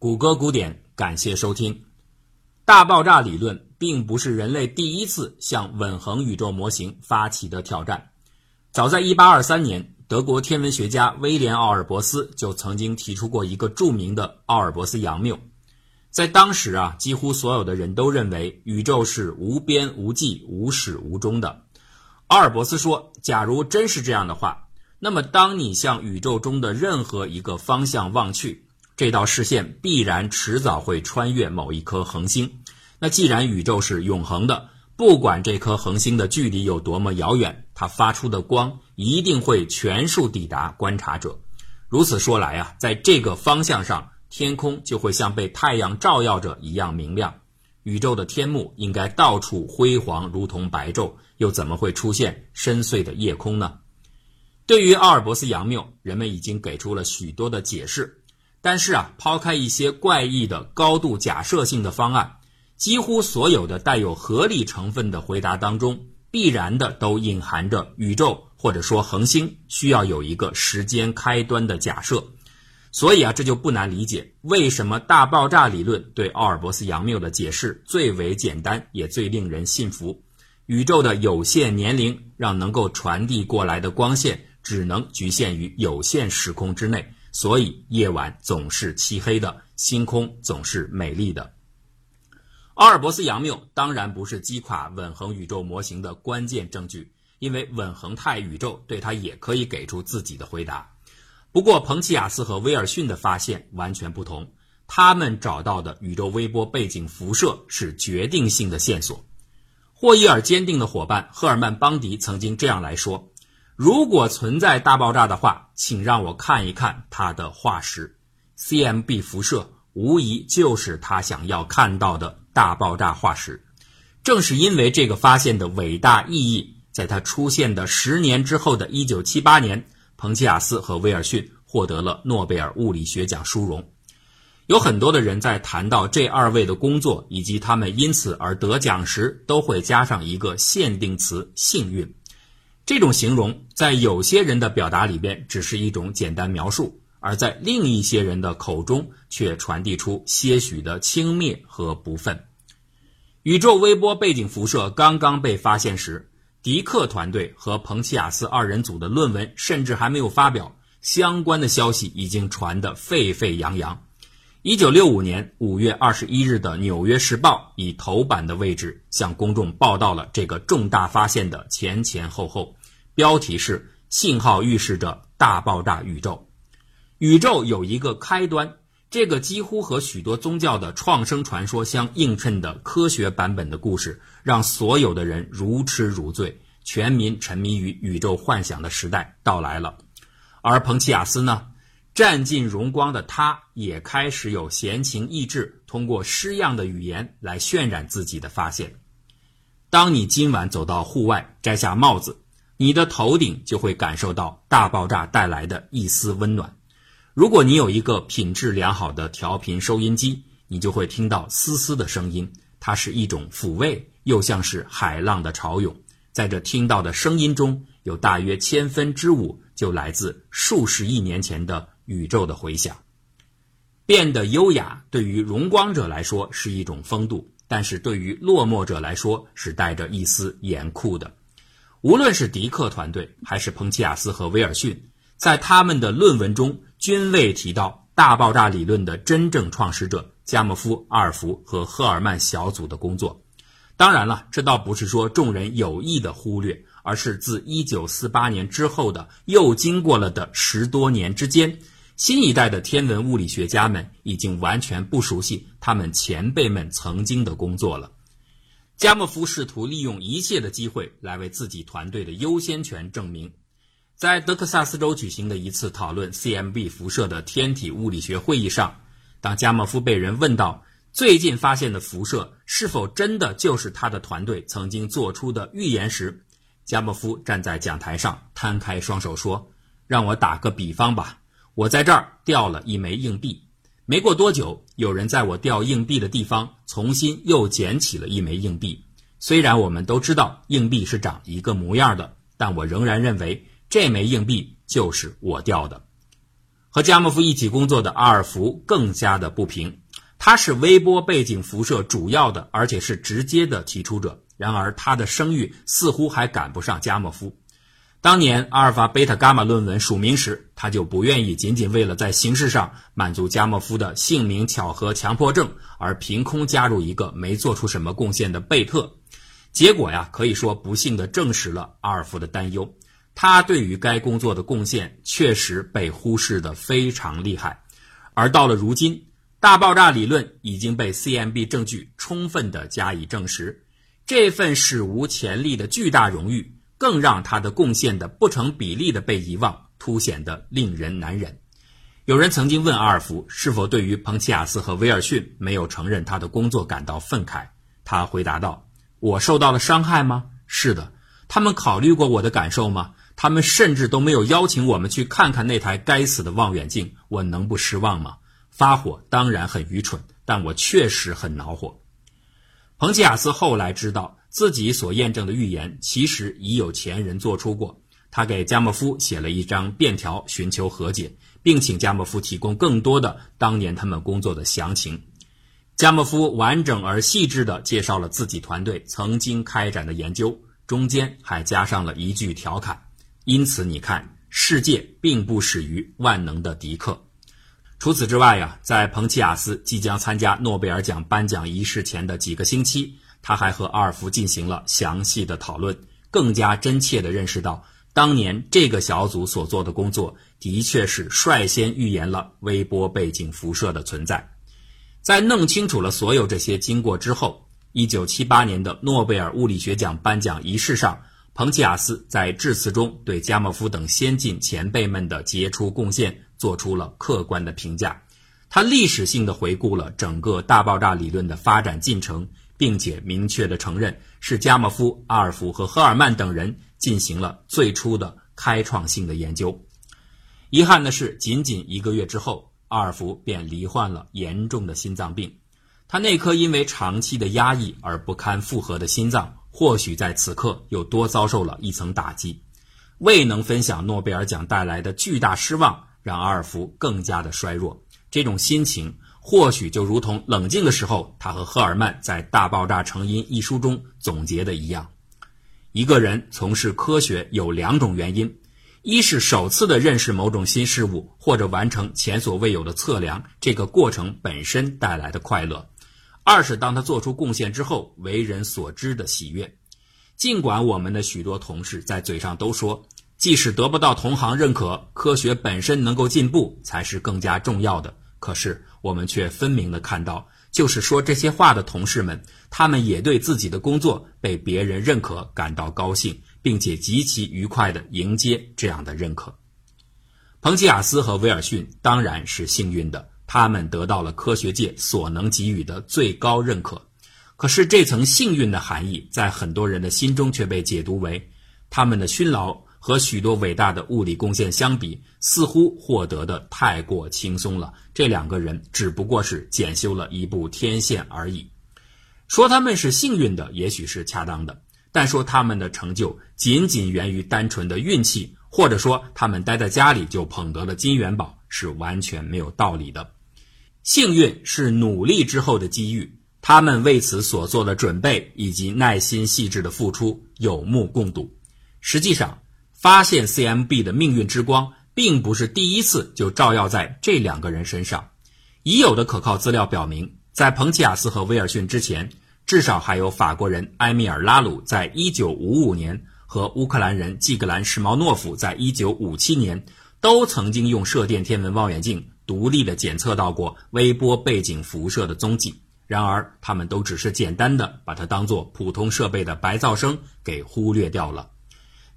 谷歌古典，感谢收听。大爆炸理论并不是人类第一次向稳恒宇宙模型发起的挑战。早在1823年，德国天文学家威廉·奥尔伯斯就曾经提出过一个著名的奥尔伯斯杨谬。在当时啊，几乎所有的人都认为宇宙是无边无际、无始无终的。奥尔伯斯说：“假如真是这样的话，那么当你向宇宙中的任何一个方向望去，这道视线必然迟早会穿越某一颗恒星。那既然宇宙是永恒的，不管这颗恒星的距离有多么遥远，它发出的光一定会全数抵达观察者。如此说来啊，在这个方向上。”天空就会像被太阳照耀着一样明亮，宇宙的天幕应该到处辉煌，如同白昼，又怎么会出现深邃的夜空呢？对于奥尔伯斯杨谬，人们已经给出了许多的解释，但是啊，抛开一些怪异的高度假设性的方案，几乎所有的带有合理成分的回答当中，必然的都隐含着宇宙或者说恒星需要有一个时间开端的假设。所以啊，这就不难理解为什么大爆炸理论对奥尔伯斯杨谬的解释最为简单，也最令人信服。宇宙的有限年龄让能够传递过来的光线只能局限于有限时空之内，所以夜晚总是漆黑的，星空总是美丽的。奥尔伯斯杨谬当然不是击垮稳恒宇宙模型的关键证据，因为稳恒态宇宙对它也可以给出自己的回答。不过，彭齐亚斯和威尔逊的发现完全不同。他们找到的宇宙微波背景辐射是决定性的线索。霍伊尔坚定的伙伴赫尔曼·邦迪曾经这样来说：“如果存在大爆炸的话，请让我看一看它的化石。CMB 辐射无疑就是他想要看到的大爆炸化石。正是因为这个发现的伟大意义，在它出现的十年之后的1978年。”彭齐亚斯和威尔逊获得了诺贝尔物理学奖殊荣。有很多的人在谈到这二位的工作以及他们因此而得奖时，都会加上一个限定词“幸运”。这种形容在有些人的表达里边只是一种简单描述，而在另一些人的口中却传递出些许的轻蔑和不忿。宇宙微波背景辐射刚刚被发现时。迪克团队和彭齐亚斯二人组的论文甚至还没有发表，相关的消息已经传得沸沸扬扬。一九六五年五月二十一日的《纽约时报》以头版的位置向公众报道了这个重大发现的前前后后，标题是“信号预示着大爆炸宇宙”。宇宙有一个开端，这个几乎和许多宗教的创生传说相映衬的科学版本的故事。让所有的人如痴如醉，全民沉迷于宇宙幻想的时代到来了。而彭齐亚斯呢，占尽荣光的他，也开始有闲情逸致，通过诗样的语言来渲染自己的发现。当你今晚走到户外，摘下帽子，你的头顶就会感受到大爆炸带来的一丝温暖。如果你有一个品质良好的调频收音机，你就会听到丝丝的声音，它是一种抚慰。又像是海浪的潮涌，在这听到的声音中有大约千分之五就来自数十亿年前的宇宙的回响。变得优雅，对于荣光者来说是一种风度，但是对于落寞者来说是带着一丝严酷的。无论是迪克团队还是彭齐亚斯和威尔逊，在他们的论文中均未提到大爆炸理论的真正创始者加莫夫、阿尔弗和赫尔曼小组的工作。当然了，这倒不是说众人有意的忽略，而是自1948年之后的又经过了的十多年之间，新一代的天文物理学家们已经完全不熟悉他们前辈们曾经的工作了。加莫夫试图利用一切的机会来为自己团队的优先权证明。在德克萨斯州举行的一次讨论 CMB 辐射的天体物理学会议上，当加莫夫被人问到。最近发现的辐射是否真的就是他的团队曾经做出的预言时，加莫夫站在讲台上摊开双手说：“让我打个比方吧，我在这儿掉了一枚硬币，没过多久，有人在我掉硬币的地方重新又捡起了一枚硬币。虽然我们都知道硬币是长一个模样的，但我仍然认为这枚硬币就是我掉的。”和加莫夫一起工作的阿尔弗更加的不平，他是微波背景辐射主要的，而且是直接的提出者。然而，他的声誉似乎还赶不上加莫夫。当年阿尔法、贝塔、伽马论文署名时，他就不愿意仅仅为了在形式上满足加莫夫的姓名巧合强迫症而凭空加入一个没做出什么贡献的贝特。结果呀，可以说不幸地证实了阿尔弗的担忧。他对于该工作的贡献确实被忽视得非常厉害。而到了如今，大爆炸理论已经被 CMB 证据充分地加以证实。这份史无前例的巨大荣誉，更让他的贡献的不成比例的被遗忘，凸显得令人难忍。有人曾经问阿尔弗是否对于彭齐亚斯和威尔逊没有承认他的工作感到愤慨，他回答道：“我受到了伤害吗？是的。他们考虑过我的感受吗？他们甚至都没有邀请我们去看看那台该死的望远镜。我能不失望吗？发火当然很愚蠢，但我确实很恼火。”彭齐亚斯后来知道自己所验证的预言其实已有前人做出过，他给加莫夫写了一张便条寻求和解，并请加莫夫提供更多的当年他们工作的详情。加莫夫完整而细致地介绍了自己团队曾经开展的研究，中间还加上了一句调侃：“因此你看，世界并不始于万能的迪克。”除此之外呀，在彭齐亚斯即将参加诺贝尔奖颁奖仪式前的几个星期，他还和阿尔弗进行了详细的讨论，更加真切地认识到，当年这个小组所做的工作的确是率先预言了微波背景辐射的存在。在弄清楚了所有这些经过之后，1978年的诺贝尔物理学奖颁奖仪式上，彭齐亚斯在致辞中对加莫夫等先进前辈们的杰出贡献。做出了客观的评价，他历史性的回顾了整个大爆炸理论的发展进程，并且明确的承认是加莫夫、阿尔弗和赫尔曼等人进行了最初的开创性的研究。遗憾的是，仅仅一个月之后，阿尔弗便罹患了严重的心脏病。他那颗因为长期的压抑而不堪负荷的心脏，或许在此刻又多遭受了一层打击，未能分享诺贝尔奖带来的巨大失望。让阿尔弗更加的衰弱，这种心情或许就如同冷静的时候，他和赫尔曼在《大爆炸成因》一书中总结的一样：一个人从事科学有两种原因，一是首次的认识某种新事物，或者完成前所未有的测量，这个过程本身带来的快乐；二是当他做出贡献之后，为人所知的喜悦。尽管我们的许多同事在嘴上都说。即使得不到同行认可，科学本身能够进步才是更加重要的。可是我们却分明的看到，就是说这些话的同事们，他们也对自己的工作被别人认可感到高兴，并且极其愉快的迎接这样的认可。彭齐亚斯和威尔逊当然是幸运的，他们得到了科学界所能给予的最高认可。可是这层幸运的含义，在很多人的心中却被解读为他们的辛劳。和许多伟大的物理贡献相比，似乎获得的太过轻松了。这两个人只不过是检修了一部天线而已。说他们是幸运的，也许是恰当的；但说他们的成就仅仅源于单纯的运气，或者说他们待在家里就捧得了金元宝，是完全没有道理的。幸运是努力之后的机遇，他们为此所做的准备以及耐心细致的付出有目共睹。实际上。发现 CMB 的命运之光，并不是第一次就照耀在这两个人身上。已有的可靠资料表明，在彭齐亚斯和威尔逊之前，至少还有法国人埃米尔·拉鲁在1955年和乌克兰人季格兰·什毛诺夫在1957年，都曾经用射电天文望远镜独立地检测到过微波背景辐射的踪迹。然而，他们都只是简单的把它当做普通设备的白噪声给忽略掉了。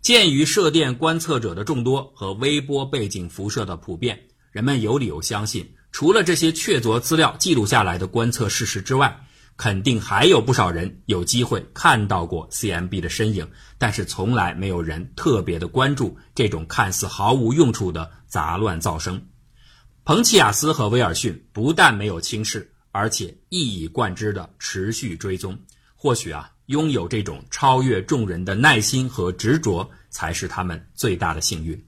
鉴于射电观测者的众多和微波背景辐射的普遍，人们有理由相信，除了这些确凿资料记录下来的观测事实之外，肯定还有不少人有机会看到过 CMB 的身影，但是从来没有人特别的关注这种看似毫无用处的杂乱噪声。彭齐亚斯和威尔逊不但没有轻视，而且一以贯之的持续追踪。或许啊。拥有这种超越众人的耐心和执着，才是他们最大的幸运。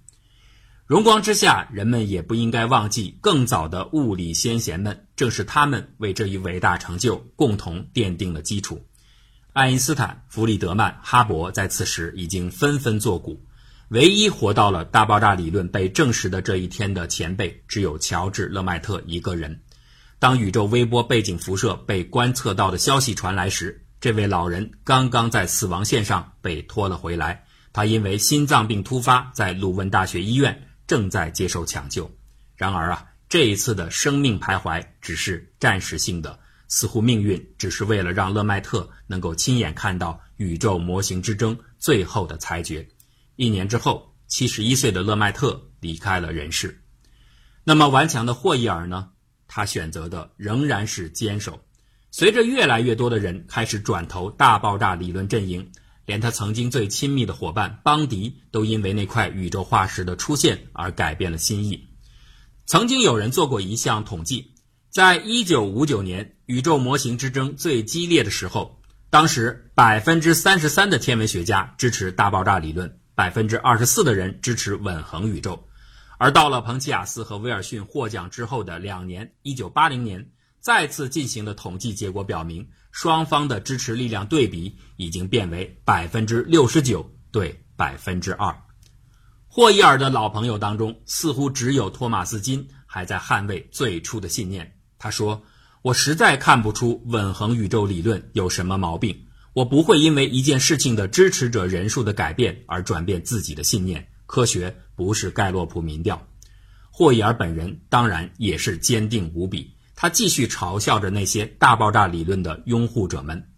荣光之下，人们也不应该忘记更早的物理先贤们，正是他们为这一伟大成就共同奠定了基础。爱因斯坦、弗里德曼、哈勃在此时已经纷纷作古，唯一活到了大爆炸理论被证实的这一天的前辈，只有乔治·勒迈特一个人。当宇宙微波背景辐射被观测到的消息传来时，这位老人刚刚在死亡线上被拖了回来。他因为心脏病突发，在鲁汶大学医院正在接受抢救。然而啊，这一次的生命徘徊只是暂时性的。似乎命运只是为了让勒迈特能够亲眼看到宇宙模型之争最后的裁决。一年之后，七十一岁的勒迈特离开了人世。那么顽强的霍伊尔呢？他选择的仍然是坚守。随着越来越多的人开始转投大爆炸理论阵营，连他曾经最亲密的伙伴邦迪都因为那块宇宙化石的出现而改变了心意。曾经有人做过一项统计。在一九五九年，宇宙模型之争最激烈的时候，当时百分之三十三的天文学家支持大爆炸理论，百分之二十四的人支持稳恒宇宙。而到了彭齐亚斯和威尔逊获奖之后的两年，一九八零年再次进行的统计结果表明，双方的支持力量对比已经变为百分之六十九对百分之二。霍伊尔的老朋友当中，似乎只有托马斯金还在捍卫最初的信念。他说：“我实在看不出稳恒宇宙理论有什么毛病。我不会因为一件事情的支持者人数的改变而转变自己的信念。科学不是盖洛普民调。”霍伊尔本人当然也是坚定无比。他继续嘲笑着那些大爆炸理论的拥护者们，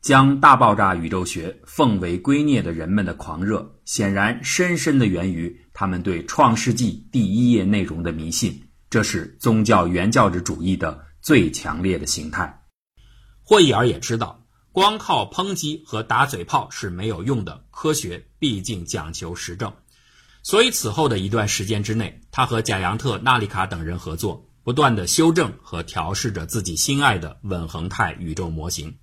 将大爆炸宇宙学奉为圭臬的人们的狂热，显然深深的源于他们对《创世纪》第一页内容的迷信。这是宗教原教旨主义的最强烈的形态。霍伊尔也知道，光靠抨击和打嘴炮是没有用的，科学毕竟讲求实证。所以此后的一段时间之内，他和贾扬特、纳里卡等人合作，不断的修正和调试着自己心爱的稳恒态宇宙模型。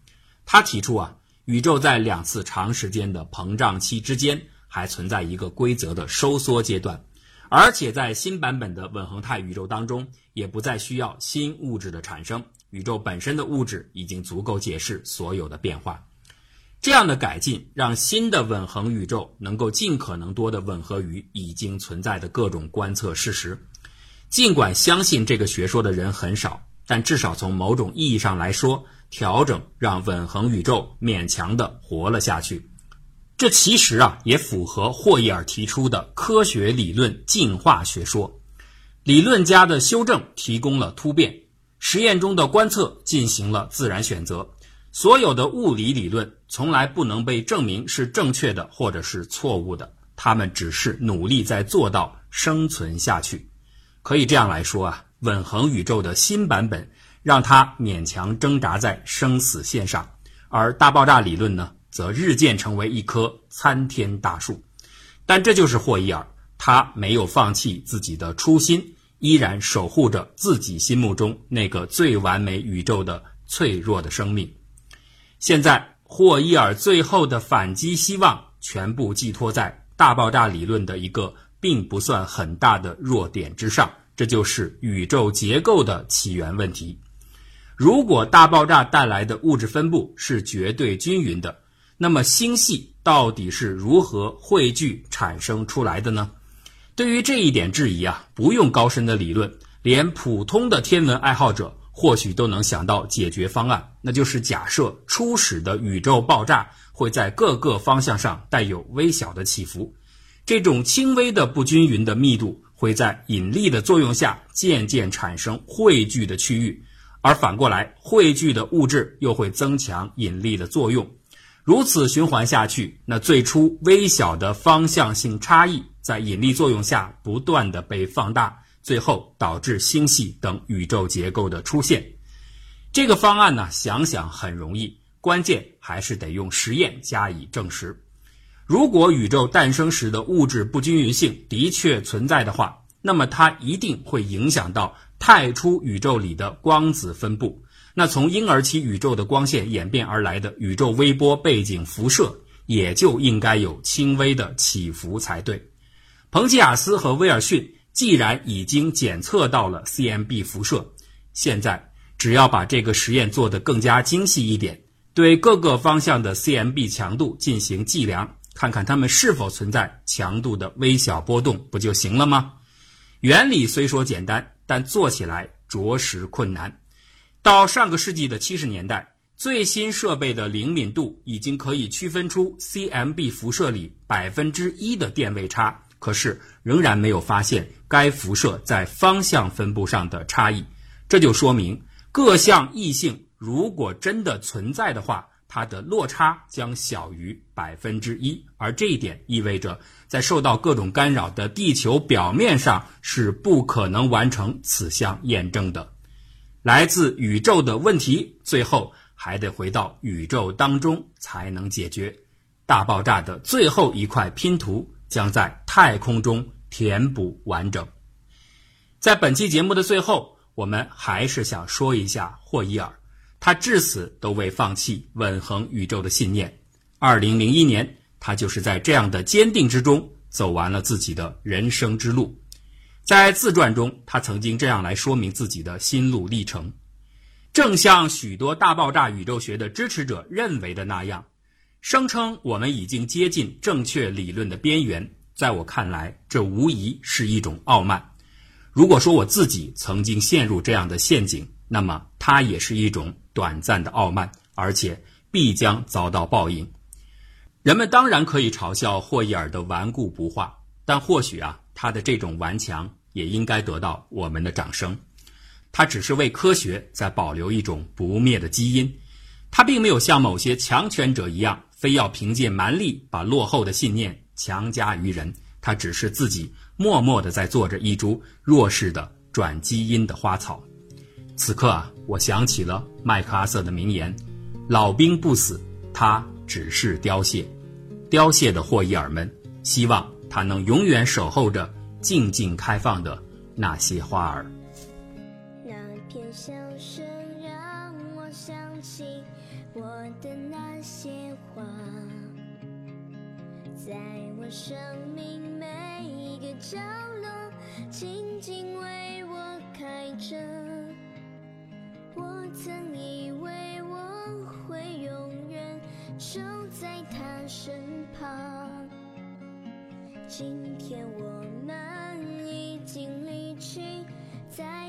他提出啊，宇宙在两次长时间的膨胀期之间，还存在一个规则的收缩阶段。而且在新版本的稳恒态宇宙当中，也不再需要新物质的产生，宇宙本身的物质已经足够解释所有的变化。这样的改进让新的稳恒宇宙能够尽可能多的吻合于已经存在的各种观测事实。尽管相信这个学说的人很少，但至少从某种意义上来说，调整让稳恒宇宙勉强的活了下去。这其实啊，也符合霍伊尔提出的科学理论进化学说。理论家的修正提供了突变，实验中的观测进行了自然选择。所有的物理理论从来不能被证明是正确的或者是错误的，他们只是努力在做到生存下去。可以这样来说啊，稳恒宇宙的新版本让它勉强挣扎在生死线上，而大爆炸理论呢？则日渐成为一棵参天大树，但这就是霍伊尔，他没有放弃自己的初心，依然守护着自己心目中那个最完美宇宙的脆弱的生命。现在，霍伊尔最后的反击希望全部寄托在大爆炸理论的一个并不算很大的弱点之上，这就是宇宙结构的起源问题。如果大爆炸带来的物质分布是绝对均匀的，那么星系到底是如何汇聚产生出来的呢？对于这一点质疑啊，不用高深的理论，连普通的天文爱好者或许都能想到解决方案，那就是假设初始的宇宙爆炸会在各个方向上带有微小的起伏，这种轻微的不均匀的密度会在引力的作用下渐渐产生汇聚的区域，而反过来汇聚的物质又会增强引力的作用。如此循环下去，那最初微小的方向性差异在引力作用下不断的被放大，最后导致星系等宇宙结构的出现。这个方案呢，想想很容易，关键还是得用实验加以证实。如果宇宙诞生时的物质不均匀性的确存在的话，那么它一定会影响到太初宇宙里的光子分布。那从婴儿期宇宙的光线演变而来的宇宙微波背景辐射，也就应该有轻微的起伏才对。彭吉亚斯和威尔逊既然已经检测到了 CMB 辐射，现在只要把这个实验做得更加精细一点，对各个方向的 CMB 强度进行计量，看看它们是否存在强度的微小波动，不就行了吗？原理虽说简单，但做起来着实困难。到上个世纪的七十年代。最新设备的灵敏度已经可以区分出 CMB 辐射里百分之一的电位差，可是仍然没有发现该辐射在方向分布上的差异。这就说明各项异性如果真的存在的话，它的落差将小于百分之一，而这一点意味着在受到各种干扰的地球表面上是不可能完成此项验证的。来自宇宙的问题，最后。还得回到宇宙当中才能解决。大爆炸的最后一块拼图将在太空中填补完整。在本期节目的最后，我们还是想说一下霍伊尔，他至死都未放弃稳恒宇宙的信念。二零零一年，他就是在这样的坚定之中走完了自己的人生之路。在自传中，他曾经这样来说明自己的心路历程。正像许多大爆炸宇宙学的支持者认为的那样，声称我们已经接近正确理论的边缘。在我看来，这无疑是一种傲慢。如果说我自己曾经陷入这样的陷阱，那么它也是一种短暂的傲慢，而且必将遭到报应。人们当然可以嘲笑霍伊尔的顽固不化，但或许啊，他的这种顽强也应该得到我们的掌声。他只是为科学在保留一种不灭的基因，他并没有像某些强权者一样，非要凭借蛮力把落后的信念强加于人。他只是自己默默地在做着一株弱势的转基因的花草。此刻啊，我想起了麦克阿瑟的名言：“老兵不死，他只是凋谢。凋谢的霍伊尔们，希望他能永远守候着静静开放的那些花儿。”那片笑声让我想起我的那些花，在我生命每一个角落，静静为我开着。我曾以为我会永远守在他身旁，今天我们已经离去。在